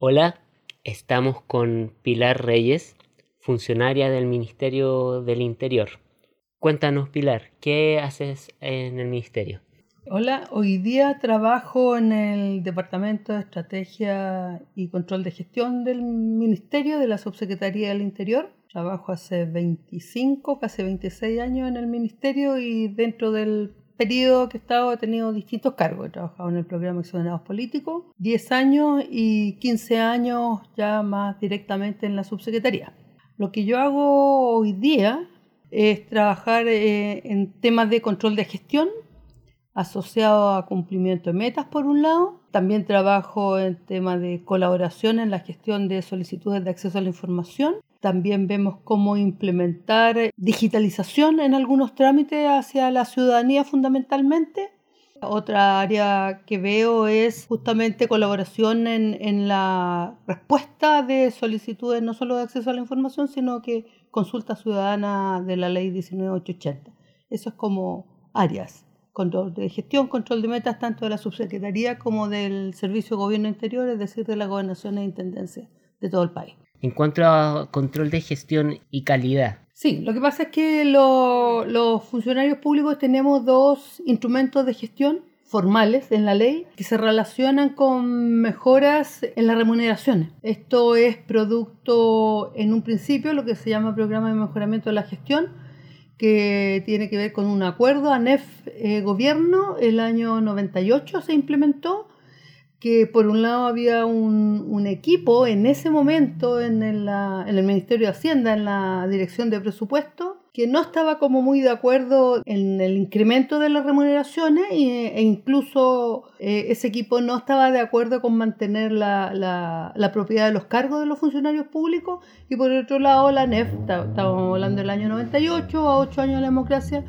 Hola, estamos con Pilar Reyes, funcionaria del Ministerio del Interior. Cuéntanos, Pilar, ¿qué haces en el Ministerio? Hola, hoy día trabajo en el Departamento de Estrategia y Control de Gestión del Ministerio de la Subsecretaría del Interior. Trabajo hace 25, casi 26 años en el Ministerio y dentro del periodo que he estado he tenido distintos cargos. He trabajado en el programa Exonerados Políticos, 10 años y 15 años ya más directamente en la subsecretaría. Lo que yo hago hoy día es trabajar eh, en temas de control de gestión asociado a cumplimiento de metas por un lado. También trabajo en temas de colaboración en la gestión de solicitudes de acceso a la información también vemos cómo implementar digitalización en algunos trámites hacia la ciudadanía fundamentalmente. Otra área que veo es justamente colaboración en, la respuesta de solicitudes no solo de acceso a la información, sino que consulta ciudadana de la ley 19880. Eso es como áreas. Control de gestión, control de metas tanto de la subsecretaría como del Servicio de Gobierno Interior, es decir, de la gobernación e intendencia de todo el país en cuanto a control de gestión y calidad. Sí, lo que pasa es que los funcionarios públicos tenemos dos instrumentos de gestión formales en la ley que se relacionan con mejoras en las remuneraciones. Esto es producto en un principio lo que se llama programa de mejoramiento de la gestión que tiene que ver con un acuerdo ANEF eh, el año 98 se implementó que por un lado había un, equipo en ese momento en el, en el, Ministerio de Hacienda, en la Dirección de Presupuesto, que no estaba como muy de acuerdo en el incremento de las remuneraciones e, incluso eh, ese equipo no estaba de acuerdo con mantener la, la, propiedad de los cargos de los funcionarios públicos y por otro lado la NEF, estábamos hablando del año 98, a 8 años de la democracia,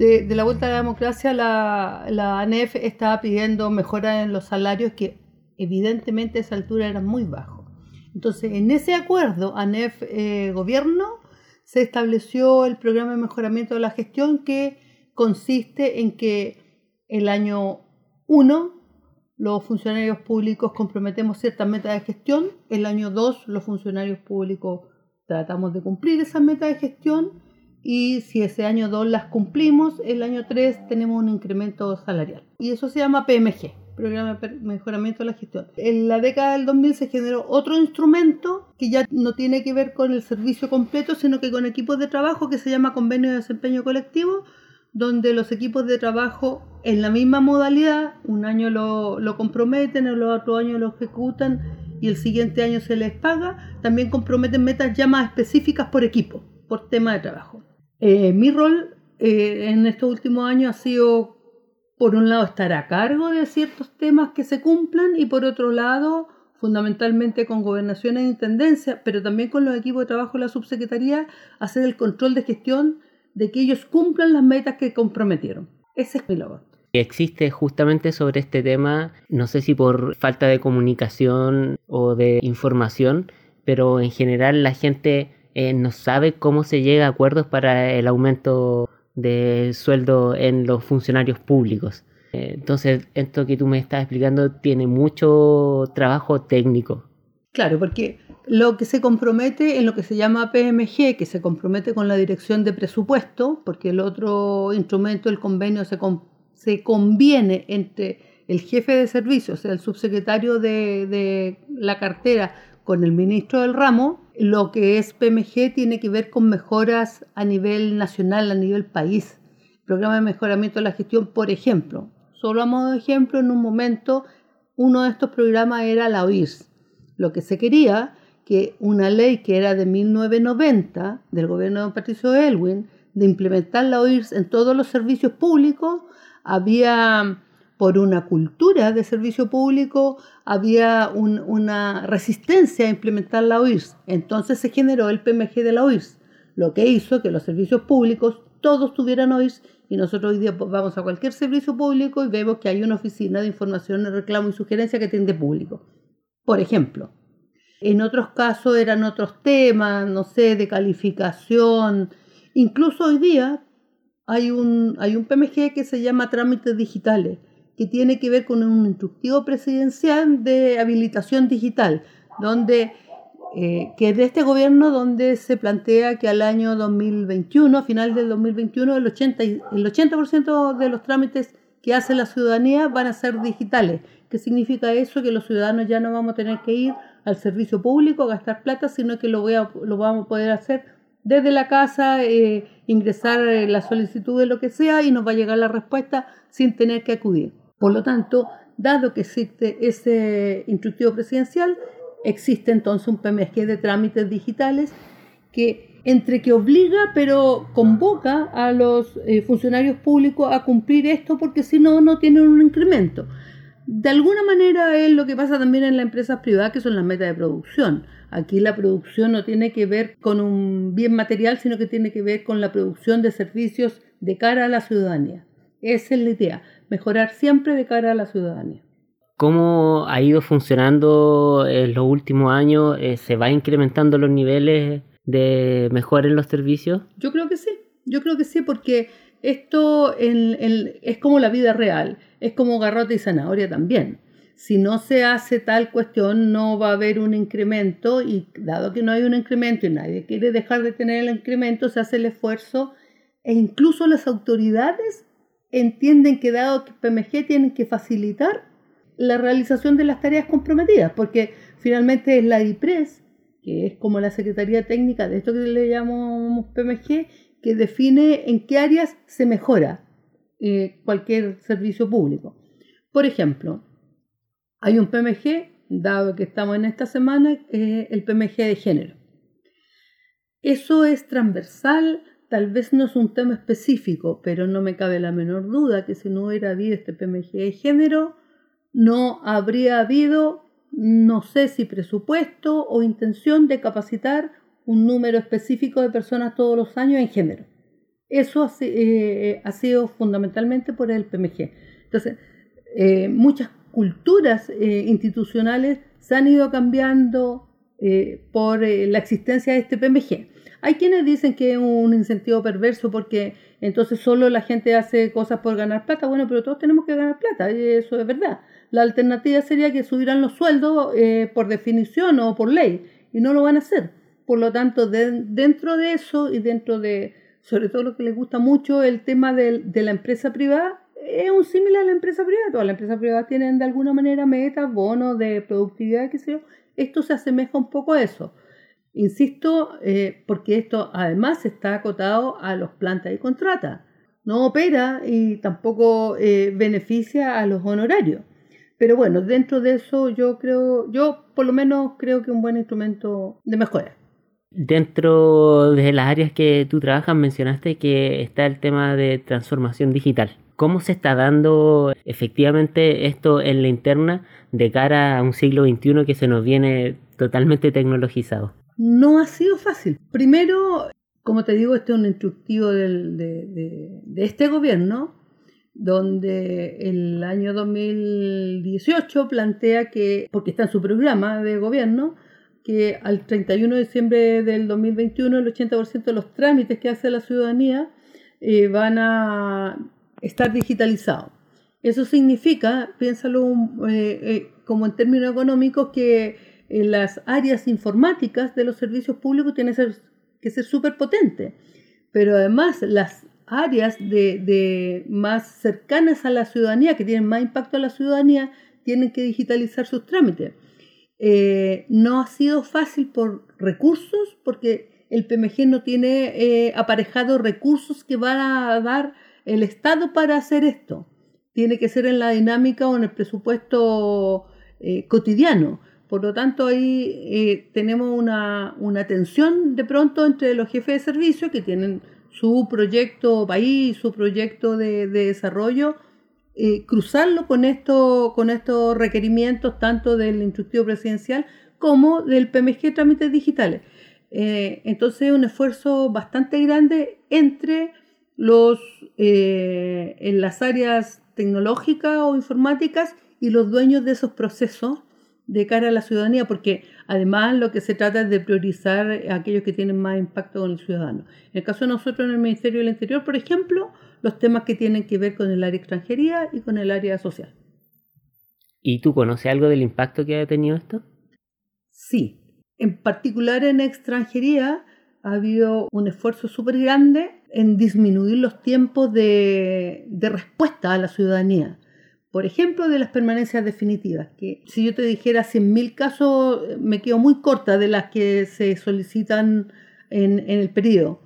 de, la vuelta a la democracia, la, ANEF estaba pidiendo mejoras en los salarios que evidentemente a esa altura eran muy bajos. Entonces, en ese acuerdo ANEF-Gobierno eh, se estableció el programa de mejoramiento de la gestión que consiste en que el año 1 los funcionarios públicos comprometemos ciertas metas de gestión, el año 2 los funcionarios públicos tratamos de cumplir esas metas de gestión y si ese año 2 las cumplimos, el año 3 tenemos un incremento salarial. Y eso se llama PMG, Programa de Mejoramiento de la Gestión. En la década del 2000 se generó otro instrumento que ya no tiene que ver con el servicio completo, sino que con equipos de trabajo que se llama Convenio de Desempeño Colectivo, donde los equipos de trabajo en la misma modalidad, un año lo, lo comprometen, el otro año lo ejecutan y el siguiente año se les paga, también comprometen metas ya más específicas por equipo, por tema de trabajo. Eh, mi rol eh, en estos últimos años ha sido, por un lado, estar a cargo de ciertos temas que se cumplan y por otro lado, fundamentalmente con gobernación e intendencia, pero también con los equipos de trabajo de la subsecretaría, hacer el control de gestión de que ellos cumplan las metas que comprometieron. Ese es mi labor. Existe justamente sobre este tema, no sé si por falta de comunicación o de información, pero en general la gente eh, no sabe cómo se llega a acuerdos para el aumento de sueldo en los funcionarios públicos. Eh, entonces, esto que tú me estás explicando tiene mucho trabajo técnico. Claro, porque lo que se compromete en lo que se llama PMG, que se compromete con la dirección de presupuesto, porque el otro instrumento, el convenio, se, conviene entre el jefe de servicios, o sea, el subsecretario de la cartera, con el ministro del ramo, lo que es PMG tiene que ver con mejoras a nivel nacional, a nivel país. Programa de mejoramiento de la gestión, por ejemplo. Solo a modo de ejemplo, en un momento uno de estos programas era la OIRS. Lo que se quería, que una ley que era de 1990 del gobierno de Patricio Elwin, de implementar la OIRS en todos los servicios públicos, había por una cultura de servicio público, había una resistencia a implementar la OIRS. Entonces se generó el PMG de la OIRS, lo que hizo que los servicios públicos todos tuvieran OIRS y nosotros hoy día vamos a cualquier servicio público y vemos que hay una oficina de información, reclamo y sugerencia que atiende público. Por ejemplo, en otros casos eran otros temas, no sé, de calificación. Incluso hoy día hay un, hay un PMG que se llama trámites digitales que tiene que ver con un instructivo presidencial de habilitación digital, donde eh, que es de este gobierno donde se plantea que al año 2021, a final del 2021, el 80%, el 80 de los trámites que hace la ciudadanía van a ser digitales. ¿Qué significa eso? Que los ciudadanos ya no vamos a tener que ir al servicio público a gastar plata, sino que lo, voy a, lo vamos a poder hacer desde la casa, eh, ingresar eh, la solicitud de lo que sea y nos va a llegar la respuesta sin tener que acudir. Por lo tanto, dado que existe ese instructivo presidencial, existe entonces un PMG de trámites digitales que entre que obliga pero convoca a los eh, funcionarios públicos a cumplir esto porque si no, no tienen un incremento. De alguna manera es lo que pasa también en las empresas privadas que son las metas de producción. Aquí la producción no tiene que ver con un bien material, sino que tiene que ver con la producción de servicios de cara a la ciudadanía. Esa es la idea, mejorar siempre de cara a la ciudadanía. ¿Cómo ha ido funcionando en los últimos años? Eh, ¿Se va incrementando los niveles de mejora en los servicios? Yo creo que sí, yo creo que sí, porque esto es como la vida real, es como garrote y zanahoria también. Si no se hace tal cuestión, no va a haber un incremento y dado que no hay un incremento y nadie quiere dejar de tener el incremento, se hace el esfuerzo e incluso las autoridades entienden que dado que PMG tienen que facilitar la realización de las tareas comprometidas, porque finalmente es la IPRES, que es como la Secretaría Técnica de esto que le llamamos PMG, que define en qué áreas se mejora eh, cualquier servicio público. Por ejemplo, hay un PMG, dado que estamos en esta semana, el PMG de género. Eso es transversal, tal vez no es un tema específico, pero no me cabe la menor duda que si no hubiera habido este PMG de género, no habría habido, no sé si presupuesto o intención de capacitar un número específico de personas todos los años en género. Eso ha, eh, sido fundamentalmente por el PMG. Entonces, eh, muchas culturas eh, institucionales se han ido cambiando por la existencia de este PMG. Hay quienes dicen que es un incentivo perverso porque entonces solo la gente hace cosas por ganar plata. Bueno, pero todos tenemos que ganar plata, y eso es verdad. La alternativa sería que subieran los sueldos eh, por definición o por ley, y no lo van a hacer. Por lo tanto, dentro de eso y dentro de, sobre todo lo que les gusta mucho, el tema de, la empresa privada, es un similar a la empresa privada. Todas las empresas privadas tienen de alguna manera metas, bonos de productividad, qué sé yo. Esto se asemeja un poco a eso. Insisto, eh, porque esto además está acotado a los plantas y contratas. No opera y tampoco eh, beneficia a los honorarios. Pero bueno, dentro de eso yo creo, yo por lo menos creo que un buen instrumento de mejora. Dentro de las áreas que tú trabajas mencionaste que está el tema de transformación digital. ¿Cómo se está dando efectivamente esto en la interna de cara a un siglo XXI que se nos viene totalmente tecnologizado? No ha sido fácil. Primero, como te digo, este es un instructivo de este gobierno donde el año 2018 plantea que, porque está en su programa de gobierno, que al 31 de diciembre del 2021 el 80% de los trámites que hace la ciudadanía eh, van a estar digitalizados. Eso significa, piénsalo eh, eh, como en términos económicos, que las áreas informáticas de los servicios públicos tienen que ser súper potentes. Pero además las áreas de, más cercanas a la ciudadanía, que tienen más impacto a la ciudadanía, tienen que digitalizar sus trámites. Eh, no ha sido fácil por recursos, porque el PMG no tiene eh, aparejados recursos que van a dar el Estado para hacer esto. Tiene que ser en la dinámica o en el presupuesto eh, cotidiano. Por lo tanto, ahí tenemos una, una tensión de pronto entre los jefes de servicio que tienen su proyecto país, su proyecto de, desarrollo, eh, cruzarlo con, esto, con estos requerimientos tanto del instructivo presidencial como del PMG Trámites Digitales. Eh, entonces es un esfuerzo bastante grande entre los, eh, en las áreas tecnológicas o informáticas y los dueños de esos procesos de cara a la ciudadanía, porque además lo que se trata es de priorizar a aquellos que tienen más impacto con el ciudadano. En el caso de nosotros en el Ministerio del Interior, por ejemplo, los temas que tienen que ver con el área extranjería y con el área social. ¿Y tú conoces algo del impacto que ha tenido esto? Sí. En particular en extranjería ha habido un esfuerzo súper grande en disminuir los tiempos de, de respuesta a la ciudadanía. Por ejemplo, de las permanencias definitivas, que si yo te dijera 100.000 casos, me quedo muy corta de las que se solicitan en, en, el periodo.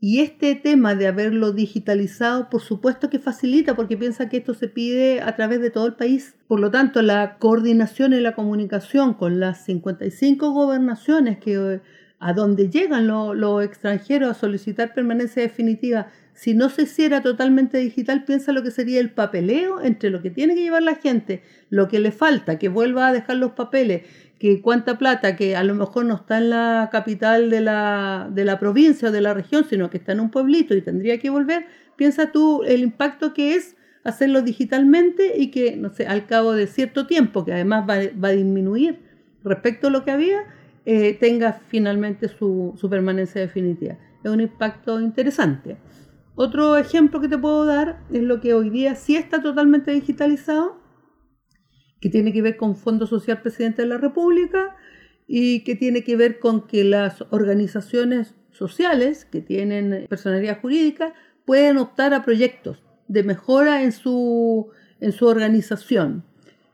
Y este tema de haberlo digitalizado, por supuesto que facilita, porque piensa que esto se pide a través de todo el país. Por lo tanto, la coordinación y la comunicación con las 55 gobernaciones que a donde llegan los extranjeros a solicitar permanencia definitiva, si no se hiciera totalmente digital, piensa lo que sería el papeleo entre lo que tiene que llevar la gente, lo que le falta, que vuelva a dejar los papeles, que cuánta plata, que a lo mejor no está en la capital de la, de la provincia o de la región, sino que está en un pueblito y tendría que volver, piensa tú el impacto que es hacerlo digitalmente y que, no sé, al cabo de cierto tiempo, que además va, va a disminuir respecto a lo que había, eh, tenga finalmente su, su, permanencia definitiva. Es un impacto interesante. Otro ejemplo que te puedo dar es lo que hoy día sí está totalmente digitalizado, que tiene que ver con Fondo Social Presidente de la República y que tiene que ver con que las organizaciones sociales que tienen personalidad jurídica pueden optar a proyectos de mejora en su, en su organización.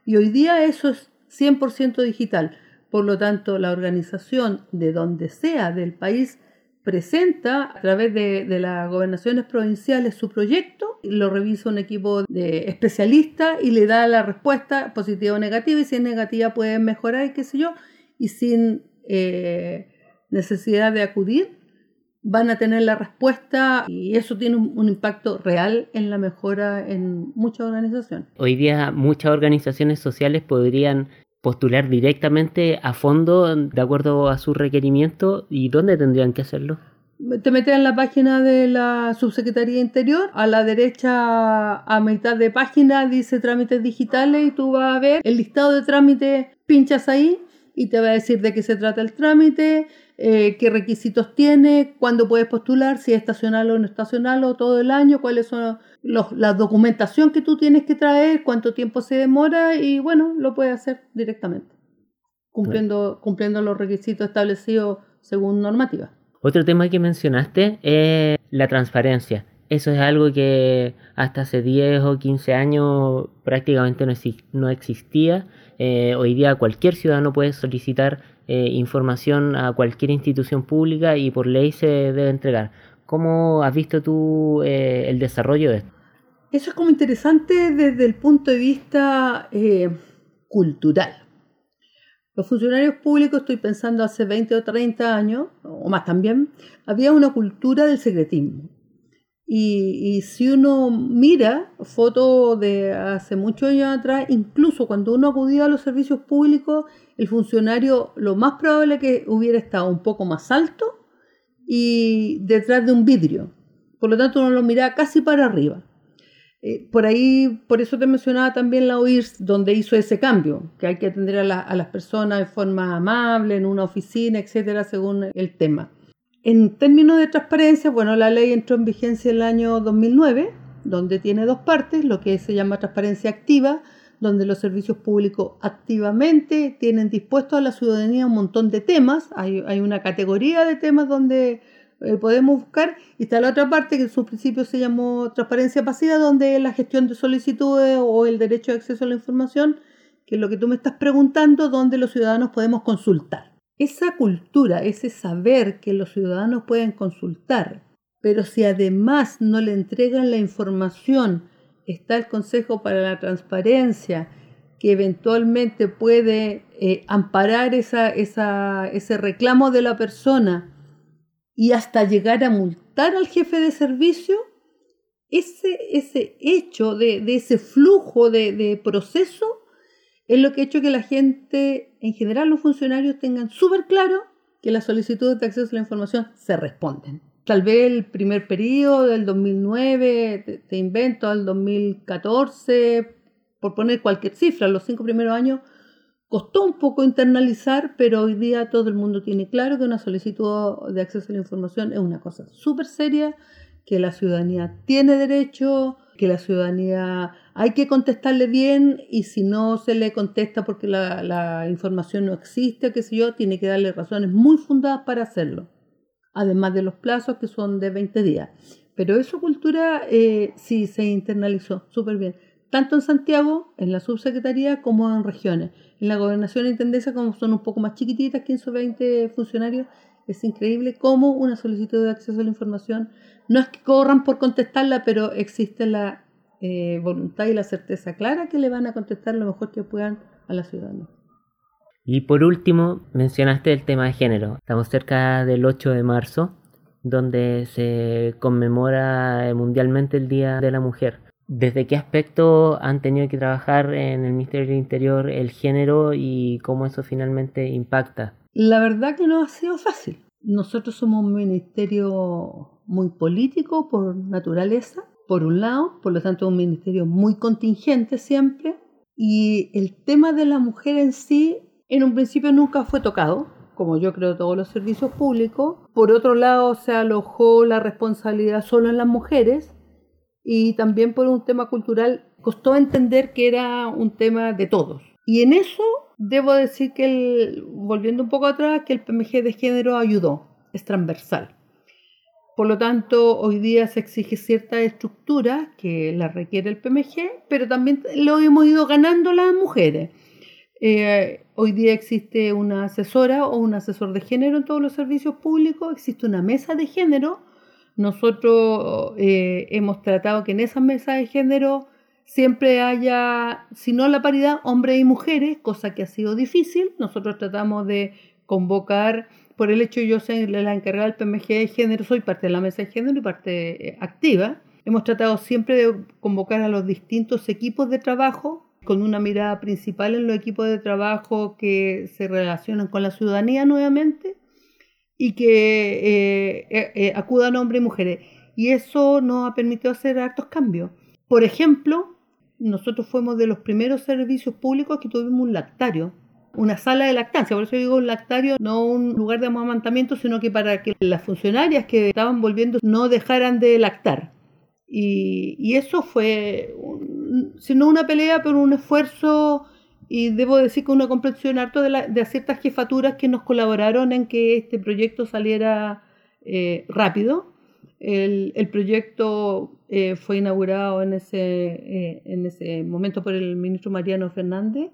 Y hoy día eso es 100% digital. Por lo tanto, la organización de donde sea del país presenta a través de, las gobernaciones provinciales su proyecto, lo revisa un equipo de especialistas y le da la respuesta positiva o negativa y si es negativa pueden mejorar y qué sé yo, y sin eh, necesidad de acudir van a tener la respuesta y eso tiene un, un, impacto real en la mejora en muchas organizaciones. Hoy día muchas organizaciones sociales podrían postular directamente a fondo de acuerdo a su requerimiento y dónde tendrían que hacerlo? Te metes en la página de la Subsecretaría Interior, a la derecha a mitad de página dice trámites digitales y tú vas a ver el listado de trámites, pinchas ahí y te va a decir de qué se trata el trámite, eh, qué requisitos tiene, cuándo puedes postular, si es estacional o no estacional o todo el año, cuáles son los, la documentación que tú tienes que traer, cuánto tiempo se demora y bueno, lo puedes hacer directamente, cumpliendo, cumpliendo los requisitos establecidos según normativa. Otro tema que mencionaste es la transparencia. Eso es algo que hasta hace 10 o 15 años prácticamente no, existía. Eh, hoy día cualquier ciudadano puede solicitar eh, información a cualquier institución pública y por ley se debe entregar. ¿Cómo has visto tú eh, el desarrollo de esto? Eso es como interesante desde el punto de vista cultural. Los funcionarios públicos, estoy pensando hace 20 o 30 años, o más también, había una cultura del secretismo. Y, si uno mira fotos de hace muchos años atrás, incluso cuando uno acudía a los servicios públicos, el funcionario lo más probable que hubiera estado un poco más alto y detrás de un vidrio. Por lo tanto, uno lo miraba casi para arriba. Eh, por ahí, por eso te mencionaba también la OIRS, donde hizo ese cambio, que hay que atender a, a las personas de forma amable, en una oficina, etcétera, según el tema. En términos de transparencia, bueno, la ley entró en vigencia el año 2009, donde tiene dos partes, lo que se llama transparencia activa, donde los servicios públicos activamente tienen dispuesto a la ciudadanía un montón de temas, hay, una categoría de temas donde eh, podemos buscar, y está la otra parte que en su principio se llamó transparencia pasiva, donde la gestión de solicitudes o el derecho de acceso a la información, que es lo que tú me estás preguntando, donde los ciudadanos podemos consultar. Esa cultura, ese saber que los ciudadanos pueden consultar, pero si además no le entregan la información, está el Consejo para la Transparencia, que eventualmente puede eh, amparar esa, ese reclamo de la persona y hasta llegar a multar al jefe de servicio, ese, ese hecho de, ese flujo de, de proceso es lo que ha hecho que la gente, en general los funcionarios, tengan súper claro que las solicitudes de acceso a la información se responden. Tal vez el primer periodo del 2009, te, invento, al 2014, por poner cualquier cifra, los cinco primeros años, costó un poco internalizar, pero hoy día todo el mundo tiene claro que una solicitud de acceso a la información es una cosa súper seria, que la ciudadanía tiene derecho, que la ciudadanía hay que contestarle bien y si no se le contesta porque la, la información no existe, qué sé yo, tiene que darle razones muy fundadas para hacerlo. Además de los plazos que son de 20 días. Pero esa cultura eh, sí se internalizó súper bien, tanto en Santiago, en la subsecretaría, como en regiones. En la gobernación intendencia, como son un poco más chiquititas, 15 o 20 funcionarios, es increíble cómo una solicitud de acceso a la información, no es que corran por contestarla, pero existe la eh, voluntad y la certeza clara que le van a contestar lo mejor que puedan a la ciudadanía. Y por último, mencionaste el tema de género. Estamos cerca del 8 de marzo donde se conmemora mundialmente el Día de la Mujer. ¿Desde qué aspecto han tenido que trabajar en el Ministerio del Interior el género y cómo eso finalmente impacta? La verdad que no ha sido fácil. Nosotros somos un ministerio muy político por naturaleza, por un lado, por lo tanto un ministerio muy contingente siempre, y el tema de la mujer en sí en un principio nunca fue tocado, como yo creo todos los servicios públicos. Por otro lado, se alojó la responsabilidad solo en las mujeres y también por un tema cultural costó entender que era un tema de todos. Y en eso debo decir que, volviendo un poco atrás, que el PMG de género ayudó, es transversal. Por lo tanto, hoy día se exige cierta estructura que la requiere el PMG, pero también lo hemos ido ganando las mujeres. Eh, hoy día existe una asesora o un asesor de género en todos los servicios públicos, existe una mesa de género. Nosotros eh, hemos tratado que en esa mesa de género siempre haya, si no la paridad, hombres y mujeres, cosa que ha sido difícil. Nosotros tratamos de convocar, por el hecho de yo soy la encargada del PMG de género, soy parte de la mesa de género y parte eh, activa. Hemos tratado siempre de convocar a los distintos equipos de trabajo con una mirada principal en los equipos de trabajo que se relacionan con la ciudadanía nuevamente y que eh, eh, eh, acudan hombres y mujeres. Y eso nos ha permitido hacer hartos cambios. Por ejemplo, nosotros fuimos de los primeros servicios públicos que tuvimos un lactario, una sala de lactancia, por eso digo un lactario, no un lugar de amamantamiento, sino que para que las funcionarias que estaban volviendo no dejaran de lactar. Y, y eso fue sino una pelea, pero un esfuerzo y debo decir que una comprensión harto de, de ciertas jefaturas que nos colaboraron en que este proyecto saliera eh, rápido. El, el proyecto eh, fue inaugurado en ese, eh, en ese momento por el ministro Mariano Fernández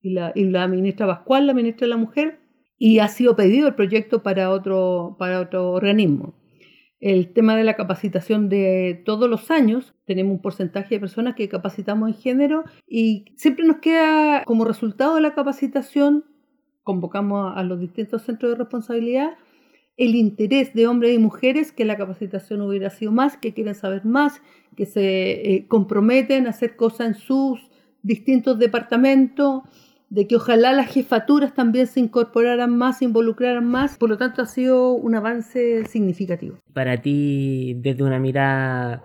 y la, y la ministra Pascual, la ministra de la Mujer, y ha sido pedido el proyecto para otro, para otro organismo el tema de la capacitación de todos los años. Tenemos un porcentaje de personas que capacitamos en género y siempre nos queda como resultado de la capacitación, convocamos a los distintos centros de responsabilidad, el interés de hombres y mujeres que la capacitación hubiera sido más, que quieren saber más, que se eh, comprometen a hacer cosas en sus distintos departamentos de que ojalá las jefaturas también se incorporaran más, se involucraran más. Por lo tanto, ha sido un avance significativo. Para ti, desde una mirada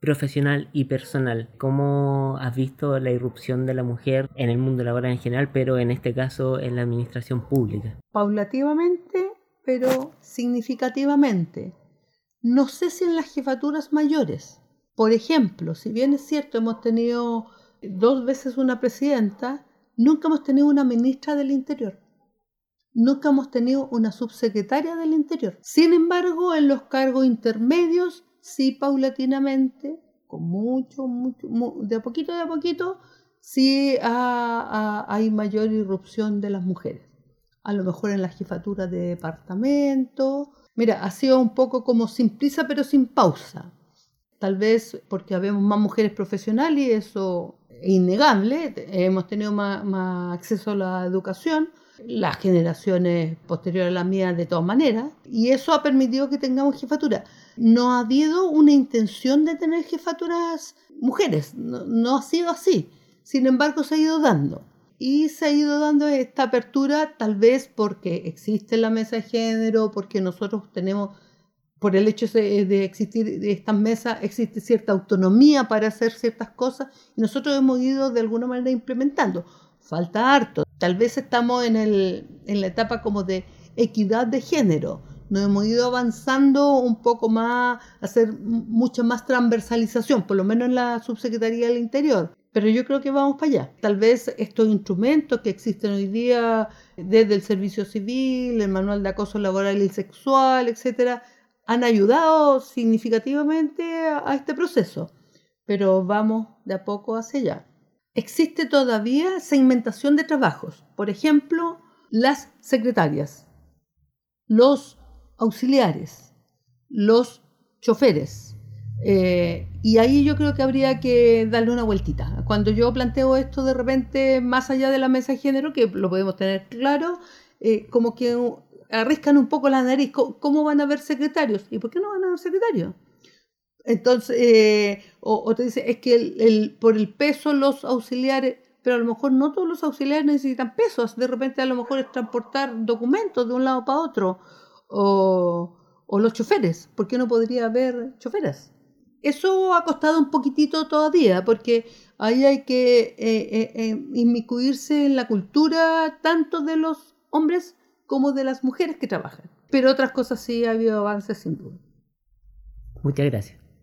profesional y personal, ¿cómo has visto la irrupción de la mujer en el mundo laboral en general, pero en este caso en la administración pública? Paulativamente, pero significativamente. No sé si en las jefaturas mayores. Por ejemplo, si bien es cierto, hemos tenido dos veces una presidenta, Nunca hemos tenido una ministra del Interior. Nunca hemos tenido una subsecretaria del Interior. Sin embargo, en los cargos intermedios, sí paulatinamente, con mucho, mucho, de a poquito de a poquito, sí hay mayor irrupción de las mujeres. A lo mejor en la jefatura de departamento. Mira, ha sido un poco como sin prisa pero sin pausa. Tal vez porque habemos más mujeres profesionales y eso innegable, hemos tenido más, acceso a la educación, las generaciones posteriores a las mías de todas maneras, y eso ha permitido que tengamos jefatura. No ha habido una intención de tener jefaturas mujeres, no, ha sido así, sin embargo se ha ido dando. Y se ha ido dando esta apertura tal vez porque existe la mesa de género, porque nosotros tenemos por el hecho de, existir estas mesas, existe cierta autonomía para hacer ciertas cosas y nosotros hemos ido de alguna manera implementando. Falta harto. Tal vez estamos en, el, en la etapa como de equidad de género. nos hemos ido avanzando un poco más, hacer mucha más transversalización, por lo menos en la Subsecretaría del Interior. Pero yo creo que vamos para allá. Tal vez estos instrumentos que existen hoy día, desde el servicio civil, el manual de acoso laboral y sexual, etcétera, han ayudado significativamente a este proceso. Pero vamos de a poco hacia allá. Existe todavía segmentación de trabajos. Por ejemplo, las secretarias, los auxiliares, los choferes. Eh, y ahí yo creo que habría que darle una vueltita. Cuando yo planteo esto de repente más allá de la mesa de género, que lo podemos tener claro, eh, como que arriscan un poco la nariz. ¿Cómo van a haber secretarios? ¿Y por qué no van a haber secretarios? Entonces, eh, o, te dice, es que el, por el peso los auxiliares, pero a lo mejor no todos los auxiliares necesitan pesos, de repente a lo mejor es transportar documentos de un lado para otro, o, los choferes, ¿por qué no podría haber choferas? Eso ha costado un poquitito todavía, porque ahí hay que eh, eh, eh, inmiscuirse en la cultura tanto de los hombres como de las mujeres que trabajan. Pero otras cosas sí ha habido avances sin duda. Muchas gracias.